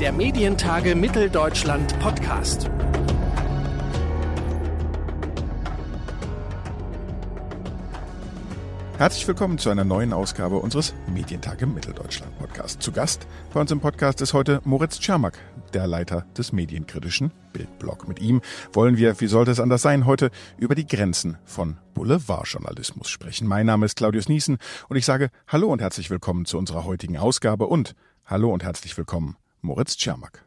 der Medientage Mitteldeutschland Podcast. Herzlich willkommen zu einer neuen Ausgabe unseres Medientage Mitteldeutschland Podcast. Zu Gast bei uns im Podcast ist heute Moritz Czermak, der Leiter des medienkritischen Bildblog. Mit ihm wollen wir, wie sollte es anders sein, heute über die Grenzen von Boulevardjournalismus sprechen. Mein Name ist Claudius Niesen und ich sage Hallo und herzlich willkommen zu unserer heutigen Ausgabe und Hallo und herzlich willkommen, Moritz Czermak.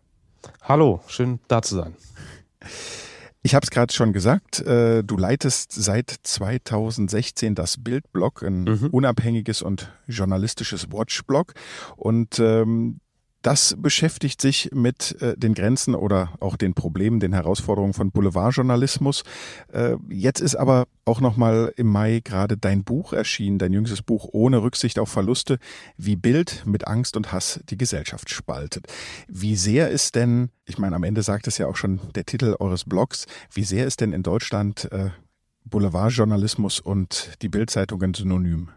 Hallo, schön da zu sein. Ich habe es gerade schon gesagt, äh, du leitest seit 2016 das Bildblog, ein mhm. unabhängiges und journalistisches Watchblog. Und ähm, das beschäftigt sich mit äh, den Grenzen oder auch den Problemen, den Herausforderungen von Boulevardjournalismus. Äh, jetzt ist aber auch nochmal im Mai gerade dein Buch erschienen, dein jüngstes Buch ohne Rücksicht auf Verluste, wie Bild mit Angst und Hass die Gesellschaft spaltet. Wie sehr ist denn, ich meine, am Ende sagt es ja auch schon der Titel eures Blogs, wie sehr ist denn in Deutschland äh, Boulevardjournalismus und die Bildzeitungen synonym?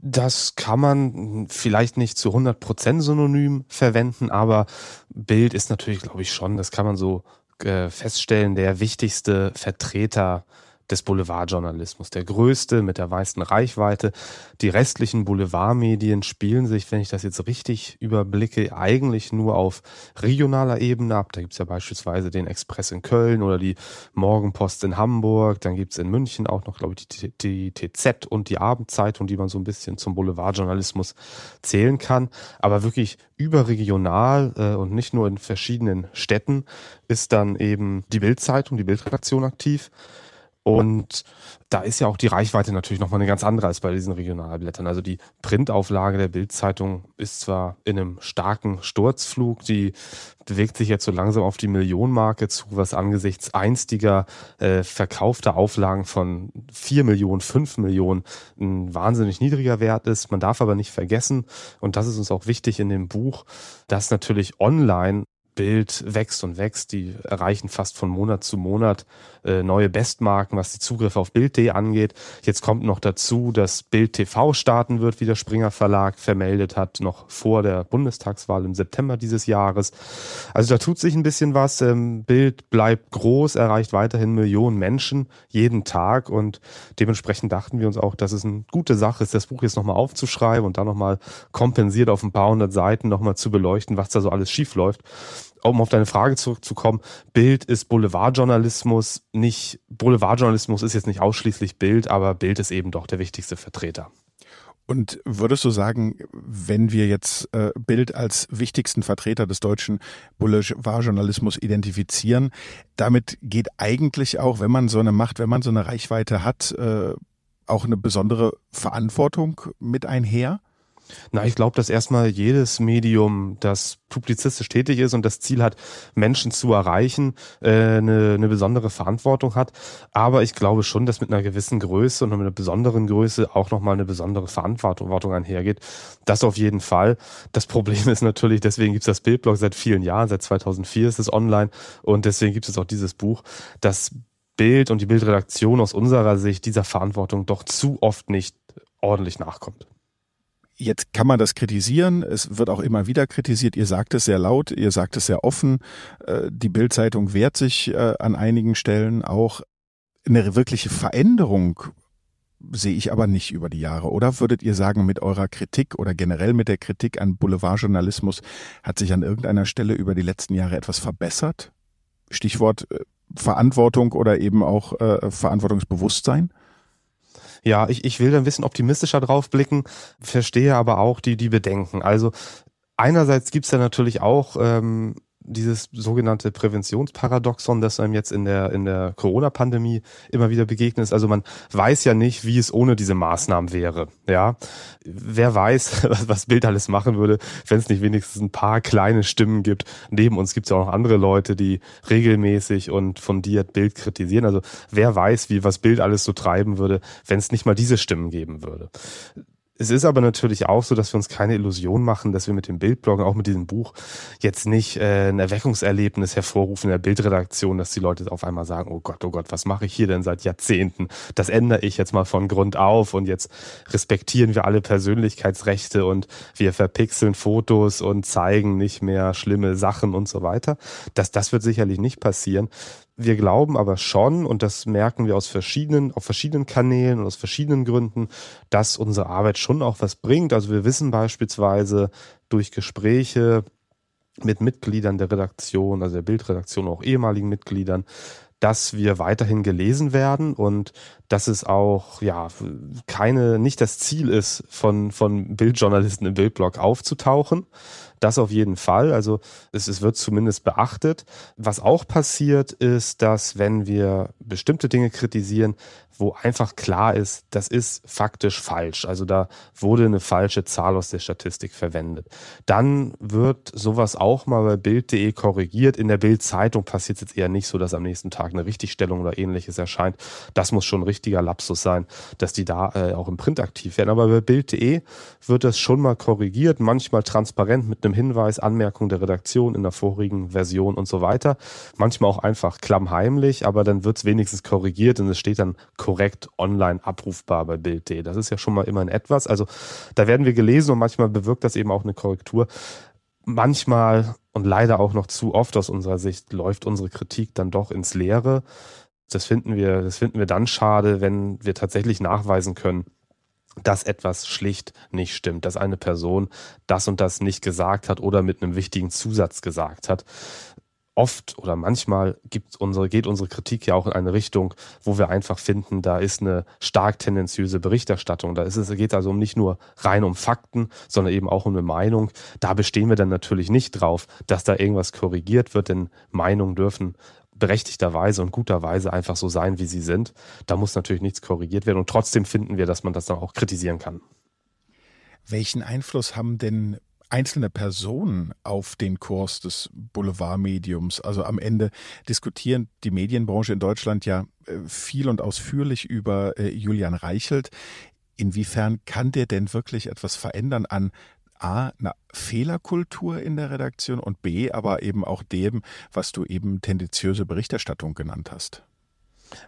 Das kann man vielleicht nicht zu 100% synonym verwenden, aber Bild ist natürlich, glaube ich, schon, das kann man so äh, feststellen, der wichtigste Vertreter des Boulevardjournalismus. Der größte mit der meisten Reichweite. Die restlichen Boulevardmedien spielen sich, wenn ich das jetzt richtig überblicke, eigentlich nur auf regionaler Ebene ab. Da gibt's ja beispielsweise den Express in Köln oder die Morgenpost in Hamburg. Dann gibt's in München auch noch, glaube ich, die, die TZ und die Abendzeitung, die man so ein bisschen zum Boulevardjournalismus zählen kann. Aber wirklich überregional äh, und nicht nur in verschiedenen Städten ist dann eben die Bildzeitung, die Bildredaktion aktiv. Und da ist ja auch die Reichweite natürlich nochmal eine ganz andere als bei diesen Regionalblättern. Also die Printauflage der Bildzeitung ist zwar in einem starken Sturzflug, die bewegt sich jetzt so langsam auf die Millionenmarke zu, was angesichts einstiger äh, verkaufter Auflagen von vier Millionen, fünf Millionen ein wahnsinnig niedriger Wert ist. Man darf aber nicht vergessen, und das ist uns auch wichtig in dem Buch, dass natürlich online Bild wächst und wächst. Die erreichen fast von Monat zu Monat äh, neue Bestmarken, was die Zugriffe auf Bild.de angeht. Jetzt kommt noch dazu, dass Bild TV starten wird, wie der Springer Verlag vermeldet hat, noch vor der Bundestagswahl im September dieses Jahres. Also da tut sich ein bisschen was. Ähm, Bild bleibt groß, erreicht weiterhin Millionen Menschen jeden Tag und dementsprechend dachten wir uns auch, dass es eine gute Sache ist, das Buch jetzt nochmal aufzuschreiben und dann nochmal kompensiert auf ein paar hundert Seiten nochmal zu beleuchten, was da so alles schief läuft um auf deine Frage zurückzukommen, Bild ist Boulevardjournalismus, nicht, Boulevardjournalismus ist jetzt nicht ausschließlich Bild, aber Bild ist eben doch der wichtigste Vertreter. Und würdest du sagen, wenn wir jetzt äh, Bild als wichtigsten Vertreter des deutschen Boulevardjournalismus identifizieren, damit geht eigentlich auch, wenn man so eine Macht, wenn man so eine Reichweite hat, äh, auch eine besondere Verantwortung mit einher? Na, ich glaube, dass erstmal jedes Medium, das publizistisch tätig ist und das Ziel hat, Menschen zu erreichen, äh, eine, eine besondere Verantwortung hat. Aber ich glaube schon, dass mit einer gewissen Größe und mit einer besonderen Größe auch nochmal eine besondere Verantwortung einhergeht. Das auf jeden Fall. Das Problem ist natürlich, deswegen gibt es das Bildblog seit vielen Jahren, seit 2004 ist es online und deswegen gibt es auch dieses Buch, das Bild und die Bildredaktion aus unserer Sicht dieser Verantwortung doch zu oft nicht ordentlich nachkommt. Jetzt kann man das kritisieren. Es wird auch immer wieder kritisiert. Ihr sagt es sehr laut, ihr sagt es sehr offen. Äh, die Bildzeitung wehrt sich äh, an einigen Stellen auch. Eine wirkliche Veränderung sehe ich aber nicht über die Jahre. Oder würdet ihr sagen, mit eurer Kritik oder generell mit der Kritik an Boulevardjournalismus hat sich an irgendeiner Stelle über die letzten Jahre etwas verbessert? Stichwort äh, Verantwortung oder eben auch Verantwortungsbewusstsein? Ja, ich, ich will da ein bisschen optimistischer drauf blicken, verstehe aber auch die, die Bedenken. Also einerseits gibt's ja natürlich auch ähm, dieses sogenannte Präventionsparadoxon, das einem jetzt in der, in der Corona-Pandemie immer wieder begegnet ist. Also man weiß ja nicht, wie es ohne diese Maßnahmen wäre. Ja, wer weiß, was Bild alles machen würde, wenn es nicht wenigstens ein paar kleine Stimmen gibt. Neben uns gibt es ja auch noch andere Leute, die regelmäßig und fundiert Bild kritisieren. Also wer weiß, wie was Bild alles so treiben würde, wenn es nicht mal diese Stimmen geben würde Es ist aber natürlich auch so, dass wir uns keine Illusion machen, dass wir mit dem Bildbloggen, auch mit diesem Buch, jetzt nicht äh, ein Erweckungserlebnis hervorrufen in der Bildredaktion, dass die Leute auf einmal sagen, oh Gott, oh Gott, was mache ich hier denn seit Jahrzehnten? Das ändere ich jetzt mal von Grund auf und jetzt respektieren wir alle Persönlichkeitsrechte und wir verpixeln Fotos und zeigen nicht mehr schlimme Sachen und so weiter. Das, das wird sicherlich nicht passieren. Wir glauben aber schon, und das merken wir aus verschiedenen, auf verschiedenen Kanälen und aus verschiedenen Gründen, dass unsere Arbeit schon auch was bringt. Also wir wissen beispielsweise durch Gespräche mit Mitgliedern der Redaktion, also der Bildredaktion, auch ehemaligen Mitgliedern, dass wir weiterhin gelesen werden und dass es auch ja keine nicht das Ziel ist von von Bildjournalisten im Bildblog aufzutauchen, das auf jeden Fall. Also es, es wird zumindest beachtet. Was auch passiert ist, dass wenn wir bestimmte Dinge kritisieren, wo einfach klar ist, das ist faktisch falsch. Also da wurde eine falsche Zahl aus der Statistik verwendet. Dann wird sowas auch mal bei Bild.de korrigiert. In der Bild-Zeitung passiert es jetzt eher nicht so, dass am nächsten Tag eine Richtigstellung oder ähnliches erscheint. Das muss schon ein richtiger Lapsus sein, dass die da äh, auch im Print aktiv werden. Aber bei Bild.de wird das schon mal korrigiert, manchmal transparent mit einem Hinweis, Anmerkung der Redaktion in der vorigen Version und so weiter. Manchmal auch einfach klammheimlich, aber dann wird es wenigstens korrigiert und es steht dann korrekt online abrufbar bei Bild.de. Das ist ja schon mal immerhin etwas. Also da werden wir gelesen und manchmal bewirkt das eben auch eine Korrektur. Manchmal und leider auch noch zu oft aus unserer Sicht läuft unsere Kritik dann doch ins Leere. Das finden wir, das finden wir dann schade, wenn wir tatsächlich nachweisen können, dass etwas schlicht nicht stimmt, dass eine Person das und das nicht gesagt hat oder mit einem wichtigen Zusatz gesagt hat oft oder manchmal gibt unsere, geht unsere Kritik ja auch in eine Richtung, wo wir einfach finden, da ist eine stark tendenziöse Berichterstattung. Da ist es, geht also nicht nur rein um Fakten, sondern eben auch um eine Meinung. Da bestehen wir dann natürlich nicht drauf, dass da irgendwas korrigiert wird, denn Meinungen dürfen berechtigterweise und guterweise einfach so sein, wie sie sind. Da muss natürlich nichts korrigiert werden und trotzdem finden wir, dass man das dann auch kritisieren kann. Welchen Einfluss haben denn einzelne Personen auf den Kurs des Boulevardmediums. Also am Ende diskutieren die Medienbranche in Deutschland ja äh, viel und ausführlich über äh, Julian Reichelt. Inwiefern kann der denn wirklich etwas verändern an A, einer Fehlerkultur in der Redaktion und B, aber eben auch dem, was du eben tendenziöse Berichterstattung genannt hast?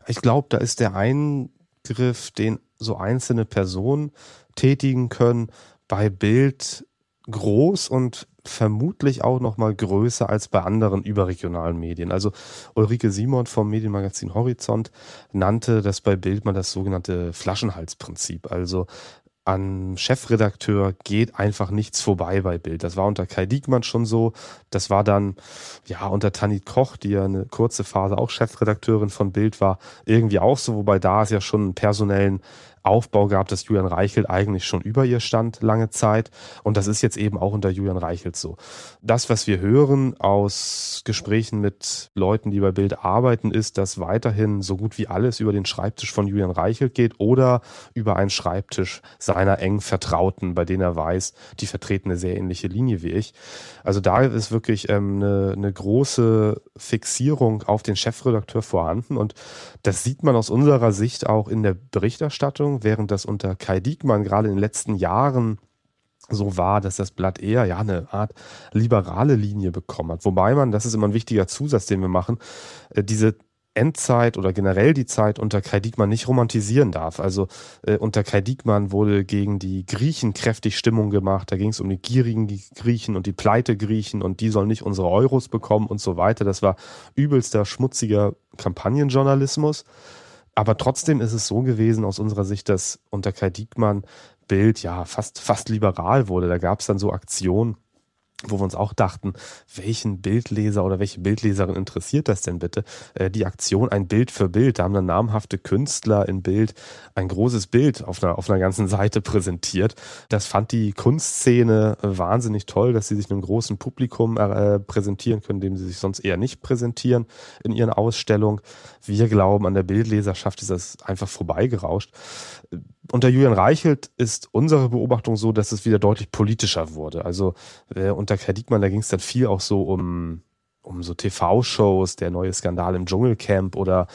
Ich glaube, da ist der Eingriff, den so einzelne Personen tätigen können, bei Bild groß und vermutlich auch noch mal größer als bei anderen überregionalen Medien. Also Ulrike Simon vom Medienmagazin Horizont nannte das bei Bildmann das sogenannte Flaschenhalsprinzip. Also an Chefredakteur geht einfach nichts vorbei bei Bild. Das war unter Kai Diekmann schon so. Das war dann, ja, unter Tanit Koch, die ja eine kurze Phase auch Chefredakteurin von Bild war, irgendwie auch so, wobei da es ja schon einen personellen Aufbau gab, dass Julian Reichelt eigentlich schon über ihr stand lange Zeit. Und das ist jetzt eben auch unter Julian Reichelt so. Das, was wir hören aus Gesprächen mit Leuten, die bei Bild arbeiten, ist, dass weiterhin so gut wie alles über den Schreibtisch von Julian Reichelt geht oder über einen Schreibtisch seiner engen Vertrauten, bei denen er weiß, die vertreten eine sehr ähnliche Linie wie ich. Also da ist wirklich ähm, eine, eine große Fixierung auf den Chefredakteur vorhanden. Und das sieht man aus unserer Sicht auch in der Berichterstattung Entwicklung, während das unter Kai Diekmann gerade in den letzten Jahren so war, dass das Blatt eher ja eine Art liberale Linie bekommen hat. Wobei man, das ist immer ein wichtiger Zusatz, den wir machen, äh, diese Endzeit oder generell die Zeit unter Kai Diekmann nicht romantisieren darf. Also äh, unter Kai Diekmann wurde gegen die Griechen kräftig Stimmung gemacht. Da ging es um die gierigen Griechen und die pleite Griechen und die sollen nicht unsere Euros bekommen und so weiter. Das war übelster schmutziger Kampagnenjournalismus. Aber trotzdem ist es so gewesen aus unserer Sicht, dass unter Kai Diekmann Bild ja fast, fast liberal wurde. Da gab es dann so Aktionen, wo wir uns auch dachten, welchen Bildleser oder welche Bildleserin interessiert das denn bitte? Äh, die Aktion ein Bild für Bild, da haben dann namhafte Künstler in Bild ein großes Bild auf einer, auf einer ganzen Seite präsentiert. Das fand die Kunstszene wahnsinnig toll, dass sie sich einem großen Publikum äh, präsentieren können, dem sie sich sonst eher nicht präsentieren in ihren Ausstellungen. Wir glauben, an der Bildleserschaft ist das einfach vorbeigerauscht unter Julian Reichelt ist unsere Beobachtung so, dass es wieder deutlich politischer wurde. Also äh, unter Diekmann, da ging es dann viel auch so um um so TV-Shows, der neue Skandal im Dschungelcamp oder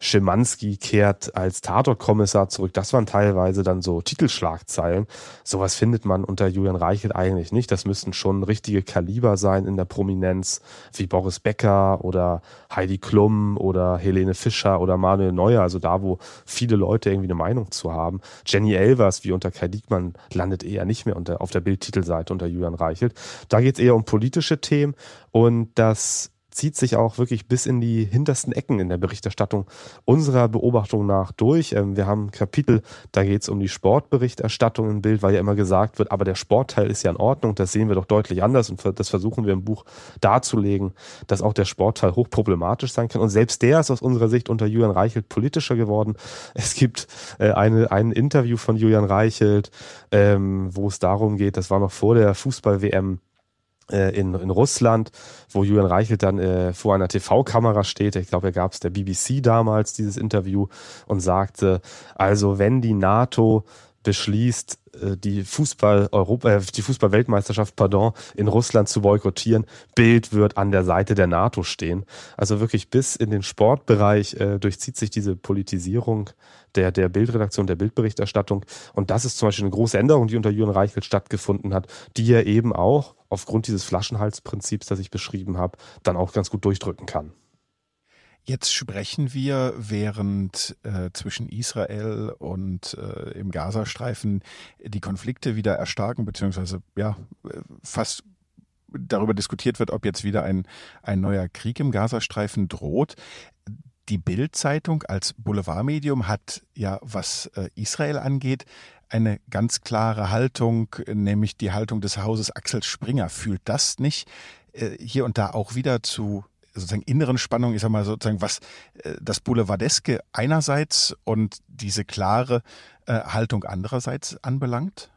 Schimanski kehrt als Tatortkommissar zurück. Das waren teilweise dann so Titelschlagzeilen. Sowas findet man unter Julian Reichelt eigentlich nicht. Das müssten schon richtige Kaliber sein in der Prominenz, wie Boris Becker oder Heidi Klum oder Helene Fischer oder Manuel Neuer. Also da, wo viele Leute irgendwie eine Meinung zu haben. Jenny Elvers, wie unter Kai Diekmann, landet eher nicht mehr unter, auf der Bildtitelseite unter Julian Reichelt. Da geht es eher um politische Themen und das zieht sich auch wirklich bis in die hintersten Ecken in der Berichterstattung unserer Beobachtung nach durch. Ähm, wir haben ein Kapitel, da geht es um die Sportberichterstattung im Bild, weil ja immer gesagt wird, aber der Sportteil ist ja in Ordnung, das sehen wir doch deutlich anders und das versuchen wir im Buch darzulegen, dass auch der Sportteil hochproblematisch sein kann. Und selbst der ist aus unserer Sicht unter Julian Reichelt politischer geworden. Es gibt äh, eine, ein Interview von Julian Reichelt, ähm, wo es darum geht, das war noch vor der Fußball-WM, in, in Russland, wo Julian Reichelt dann äh, vor einer TV-Kamera steht. Ich glaube, er gab es der BBC damals, dieses Interview, und sagte, also wenn die NATO beschließt, äh, die Fußball Europa, äh, die Fußball-Weltmeisterschaft, pardon, in Russland zu boykottieren. Bild wird an der Seite der NATO stehen. Also wirklich bis in den Sportbereich äh, durchzieht sich diese Politisierung der, der Bildredaktion, der Bildberichterstattung. Und das ist zum Beispiel eine große Änderung, die unter Jürgen Reichelt stattgefunden hat, die er eben auch aufgrund dieses Flaschenhalsprinzips, das ich beschrieben habe, dann auch ganz gut durchdrücken kann. Jetzt sprechen wir, während äh, zwischen Israel und äh, im Gazastreifen die Konflikte wieder erstarken, beziehungsweise ja fast darüber diskutiert wird, ob jetzt wieder ein, ein neuer Krieg im Gazastreifen droht. Die Bild-Zeitung als Boulevardmedium hat ja, was äh, Israel angeht, eine ganz klare Haltung, nämlich die Haltung des Hauses Axel Springer. Fühlt das nicht äh, hier und da auch wieder zu sozusagen inneren Spannung, ich sag mal sozusagen, was äh, das Boulevardeske einerseits und diese klare äh, Haltung andererseits anbelangt?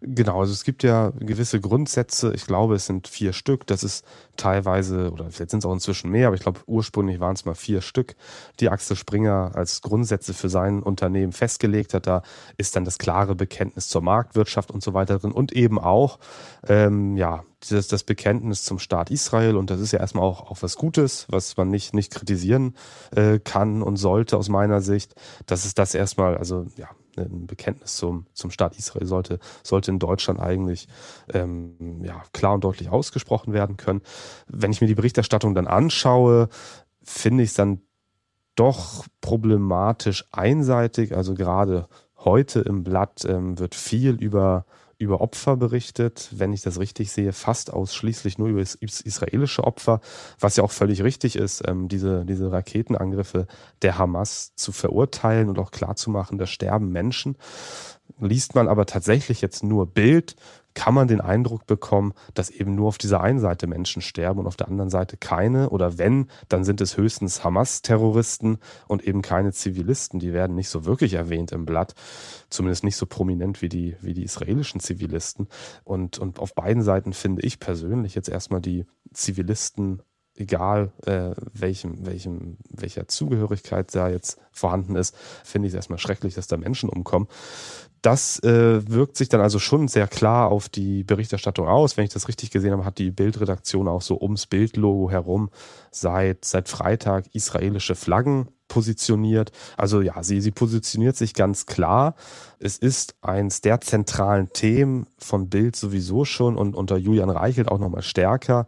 Genau, also es gibt ja gewisse Grundsätze. Ich glaube, es sind vier Stück. Das ist teilweise, oder vielleicht sind es auch inzwischen mehr, aber ich glaube, ursprünglich waren es mal vier Stück, die Axel Springer als Grundsätze für sein Unternehmen festgelegt hat. Da ist dann das klare Bekenntnis zur Marktwirtschaft und so weiter drin und eben auch, ähm, ja, das, das Bekenntnis zum Staat Israel und das ist ja erstmal auch, auch was Gutes, was man nicht, nicht kritisieren äh, kann und sollte aus meiner Sicht. Das ist das erstmal, also ja, ein Bekenntnis zum, zum Staat Israel sollte, sollte in Deutschland eigentlich ähm, ja, klar und deutlich ausgesprochen werden können. Wenn ich mir die Berichterstattung dann anschaue, finde ich es dann doch problematisch einseitig. Also gerade heute im Blatt ähm, wird viel über über Opfer berichtet, wenn ich das richtig sehe, fast ausschließlich nur über israelische Opfer, was ja auch völlig richtig ist, ähm, diese, diese Raketenangriffe der Hamas zu verurteilen und auch klarzumachen, da sterben Menschen. Liest man aber tatsächlich jetzt nur Bild, kann man den Eindruck bekommen, dass eben nur auf dieser einen Seite Menschen sterben und auf der anderen Seite keine. Oder wenn, dann sind es höchstens Hamas-Terroristen und eben keine Zivilisten. Die werden nicht so wirklich erwähnt im Blatt, zumindest nicht so prominent wie die, wie die israelischen Zivilisten. Und, und auf beiden Seiten finde ich persönlich jetzt erstmal die Zivilisten egal äh, welchem, welchem, welcher Zugehörigkeit da jetzt vorhanden ist, finde ich es erstmal schrecklich, dass da Menschen umkommen. Das äh, wirkt sich dann also schon sehr klar auf die Berichterstattung aus. Wenn ich das richtig gesehen habe, hat die Bildredaktion auch so ums Bildlogo herum seit, seit Freitag israelische Flaggen positioniert. Also ja, sie, sie positioniert sich ganz klar. Es ist eins der zentralen Themen von Bild sowieso schon und unter Julian Reichelt auch nochmal stärker,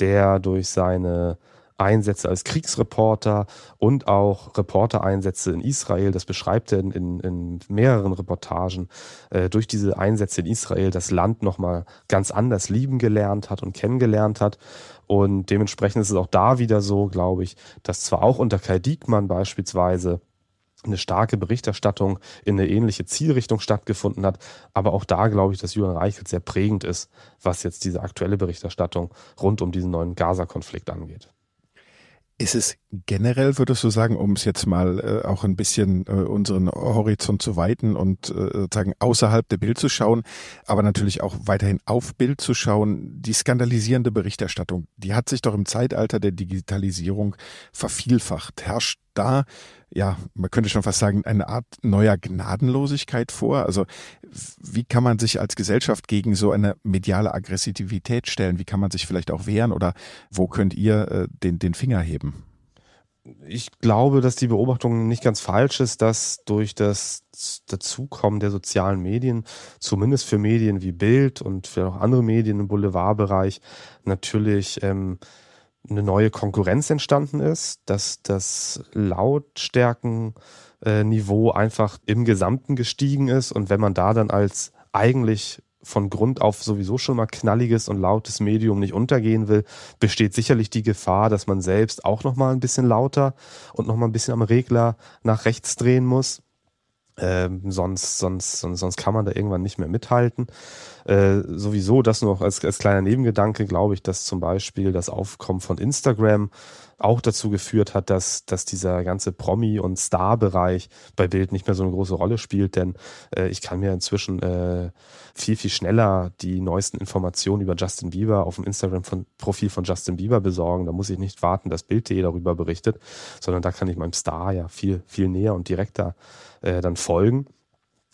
der durch seine Einsätze als Kriegsreporter und auch Reportereinsätze in Israel. Das beschreibt er in, in, mehreren Reportagen. Äh, durch diese Einsätze in Israel das Land nochmal ganz anders lieben gelernt hat und kennengelernt hat. Und dementsprechend ist es auch da wieder so, glaube ich, dass zwar auch unter Kai Diekmann beispielsweise eine starke Berichterstattung in eine ähnliche Zielrichtung stattgefunden hat. Aber auch da glaube ich, dass Julian Reichelt sehr prägend ist, was jetzt diese aktuelle Berichterstattung rund um diesen neuen Gaza-Konflikt angeht ist es generell würdest du sagen, um es jetzt mal äh, auch ein bisschen äh, unseren Horizont zu weiten und äh, sozusagen außerhalb der Bild zu schauen, aber natürlich auch weiterhin auf Bild zu schauen, die skandalisierende Berichterstattung, die hat sich doch im Zeitalter der Digitalisierung vervielfacht. Herrscht da, ja, man könnte schon fast sagen, eine Art neuer Gnadenlosigkeit vor? Also wie kann man sich als Gesellschaft gegen so eine mediale Aggressivität stellen? Wie kann man sich vielleicht auch wehren oder wo könnt ihr äh, den, den Finger heben? Ich glaube, dass die Beobachtung nicht ganz falsch ist, dass durch das Dazukommen der sozialen Medien, zumindest für Medien wie Bild und für auch andere Medien im Boulevardbereich, natürlich ähm, eine neue Konkurrenz entstanden ist, dass das Lautstärkenniveau einfach im Gesamten gestiegen ist. Und wenn man da dann als eigentlich von Grund auf sowieso schon mal knalliges und lautes Medium nicht untergehen will, besteht sicherlich die Gefahr, dass man selbst auch noch mal ein bisschen lauter und noch mal ein bisschen am Regler nach rechts drehen muss. Ähm, sonst, sonst, sonst, sonst kann man da irgendwann nicht mehr mithalten. Äh, sowieso, das noch als, als kleiner Nebengedanke, glaube ich, dass zum Beispiel das Aufkommen von Instagram auch dazu geführt hat, dass, dass dieser ganze Promi- und Star-Bereich bei Bild nicht mehr so eine große Rolle spielt, denn äh, ich kann mir inzwischen äh, viel, viel schneller die neuesten Informationen über Justin Bieber auf dem Instagram-Profil von Justin Bieber besorgen. Da muss ich nicht warten, dass Bild.de darüber berichtet, sondern da kann ich meinem Star ja viel, viel näher und direkter äh, dann folgen.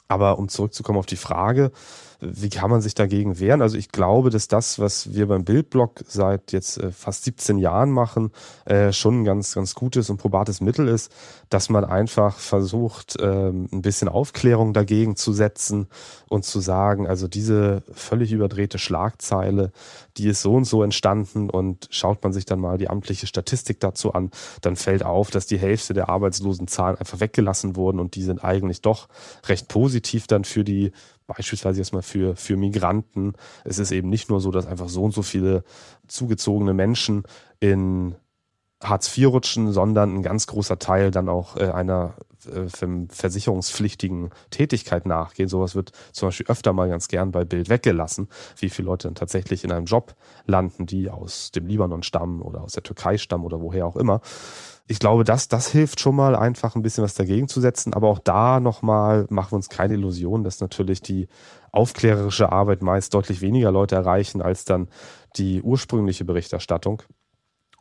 Aber um zurückzukommen auf die Frage, wie kann man sich dagegen wehren? Also ich glaube, dass das, was wir beim Bildblog seit jetzt äh, fast 17 Jahren machen, äh, schon ein ganz, ganz gutes und probates Mittel ist, dass man einfach versucht, ähm, ein bisschen Aufklärung dagegen zu setzen und zu sagen, also diese völlig überdrehte Schlagzeile, die ist so und so entstanden und schaut man sich dann mal die amtliche Statistik dazu an, dann fällt auf, dass die Hälfte der Arbeitslosenzahlen einfach weggelassen wurden und die sind eigentlich doch recht positiv dann für die beispielsweise jetzt mal für, für Migranten. Es ist eben nicht nur so, dass einfach so und so viele zugezogene Menschen in Hartz IV rutschen, sondern ein ganz großer Teil dann auch äh, einer äh, versicherungspflichtigen Tätigkeit nachgehen. Sowas wird zum Beispiel öfter mal ganz gern bei Bild weggelassen, wie viele Leute dann tatsächlich in einem Job landen, die aus dem Libanon stammen oder aus der Türkei stammen oder woher auch immer ich glaube, das, das hilft schon mal einfach ein bisschen was dagegen zu setzen. Aber auch da nochmal machen wir uns keine Illusion, dass natürlich die aufklärerische Arbeit meist deutlich weniger Leute erreichen als dann die ursprüngliche Berichterstattung.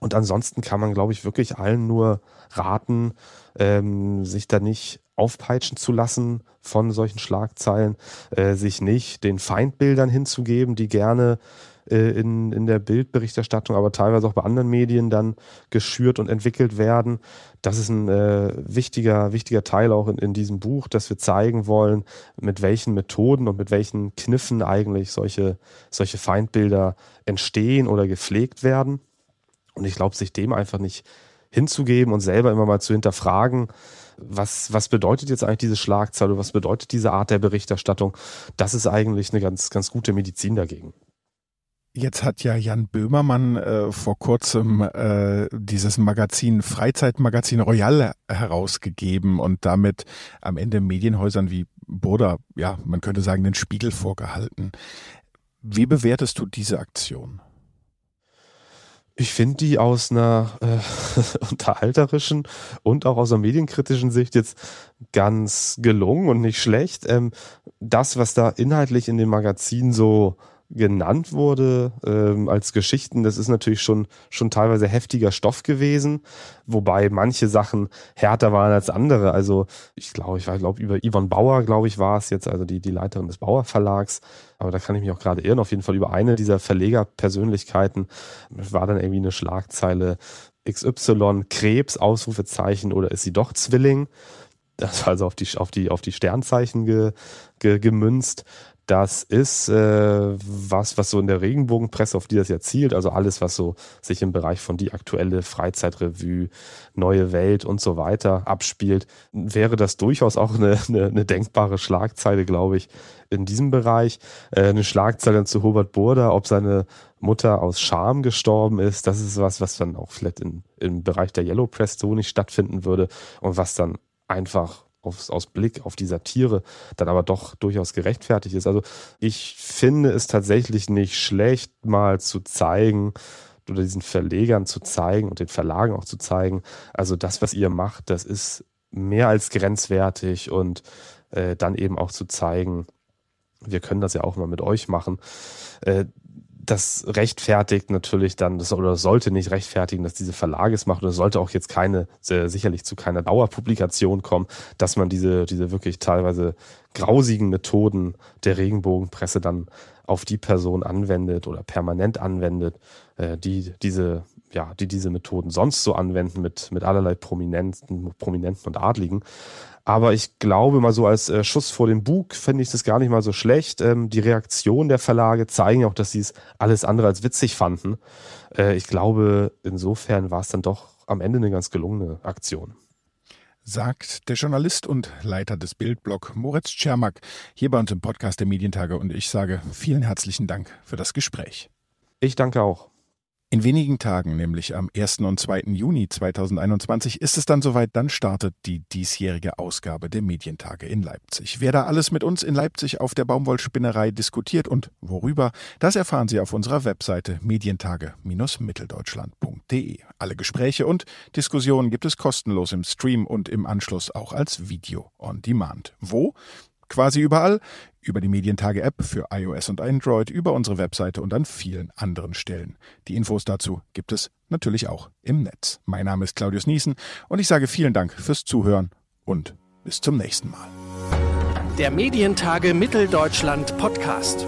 Und ansonsten kann man, glaube ich, wirklich allen nur raten, ähm, sich da nicht aufpeitschen zu lassen von solchen Schlagzeilen, äh, sich nicht den Feindbildern hinzugeben, die gerne äh, in, in der Bildberichterstattung, aber teilweise auch bei anderen Medien dann geschürt und entwickelt werden. Das ist ein äh, wichtiger, wichtiger Teil auch in, in diesem Buch, dass wir zeigen wollen, mit welchen Methoden und mit welchen Kniffen eigentlich solche, solche Feindbilder entstehen oder gepflegt werden. Und ich glaube, sich dem einfach nicht hinzugeben und selber immer mal zu hinterfragen, was, was bedeutet jetzt eigentlich diese Schlagzeile, was bedeutet diese Art der Berichterstattung, das ist eigentlich eine ganz, ganz gute Medizin dagegen. Jetzt hat ja Jan Böhmermann äh, vor kurzem äh, dieses Magazin Freizeitmagazin Royal herausgegeben und damit am Ende Medienhäusern wie Burda, ja, man könnte sagen, den Spiegel vorgehalten. Wie bewertest du diese Aktion? Ich finde die aus einer äh, unterhalterischen und auch aus einer medienkritischen Sicht jetzt ganz gelungen und nicht schlecht. Ähm, das, was da inhaltlich in dem Magazin so genannt wurde ähm, als Geschichten, das ist natürlich schon, schon teilweise heftiger Stoff gewesen, wobei manche Sachen härter waren als andere. Also ich glaube, ich glaube über Yvonne Bauer, glaube ich, war es jetzt, also die, die Leiterin des Bauer Verlags, aber da kann ich mich auch gerade irren, auf jeden Fall über eine dieser Verlegerpersönlichkeiten war dann irgendwie eine Schlagzeile XY Krebs, Ausrufezeichen oder ist sie doch Zwilling? Das war also auf die, auf die, auf die Sternzeichen ge, ge, gemünzt. Das ist äh, was, was so in der Regenbogenpresse, auf die das ja zielt, also alles, was so sich im Bereich von die aktuelle Freizeitrevue, neue Welt und so weiter abspielt, wäre das durchaus auch eine, eine, eine denkbare Schlagzeile, glaube ich, in diesem Bereich. Äh, eine Schlagzeile zu Hubert Burda, ob seine Mutter aus Scham gestorben ist, das ist was, was dann auch vielleicht in, im Bereich der Yellow Press so nicht stattfinden würde und was dann einfach aus, aus Blick auf die Satire dann aber doch durchaus gerechtfertigt ist. Also ich finde es tatsächlich nicht schlecht, mal zu zeigen, oder diesen Verlegern zu zeigen und den Verlagen auch zu zeigen, also das, was ihr macht, das ist mehr als grenzwertig und äh, dann eben auch zu zeigen, wir können das ja auch mal mit euch machen. Äh, das rechtfertigt natürlich dann, das, oder sollte nicht rechtfertigen, dass diese Verlage es machen, oder sollte auch jetzt keine, sehr, sicherlich zu keiner Dauerpublikation kommen, dass man diese, diese wirklich teilweise grausigen Methoden der Regenbogenpresse dann auf die Person anwendet oder permanent anwendet, äh, die diese, ja, die diese Methoden sonst so anwenden mit, mit allerlei Prominenten, Prominenten und Adligen. Aber ich glaube mal so als äh, Schuss vor dem Bug finde ich das gar nicht mal so schlecht. Ähm, die Reaktionen der Verlage zeigen auch, dass sie es alles andere als witzig fanden. Äh, ich glaube, insofern war es dann doch am Ende eine ganz gelungene Aktion. Sagt der Journalist und Leiter des Bildblog Moritz Czermak hier bei uns im Podcast der Medientage und ich sage vielen herzlichen Dank für das Gespräch. Ich danke auch. In wenigen Tagen, nämlich am 1. und 2. Juni 2021, ist es dann soweit, dann startet die diesjährige Ausgabe der Medientage in Leipzig. Wer da alles mit uns in Leipzig auf der Baumwollspinnerei diskutiert und worüber, das erfahren Sie auf unserer Webseite medientage-mitteldeutschland.de. Alle Gespräche und Diskussionen gibt es kostenlos im Stream und im Anschluss auch als Video on Demand. Wo? Quasi überall, über die Medientage-App für iOS und Android, über unsere Webseite und an vielen anderen Stellen. Die Infos dazu gibt es natürlich auch im Netz. Mein Name ist Claudius Niesen und ich sage vielen Dank fürs Zuhören und bis zum nächsten Mal. Der Medientage Mitteldeutschland Podcast.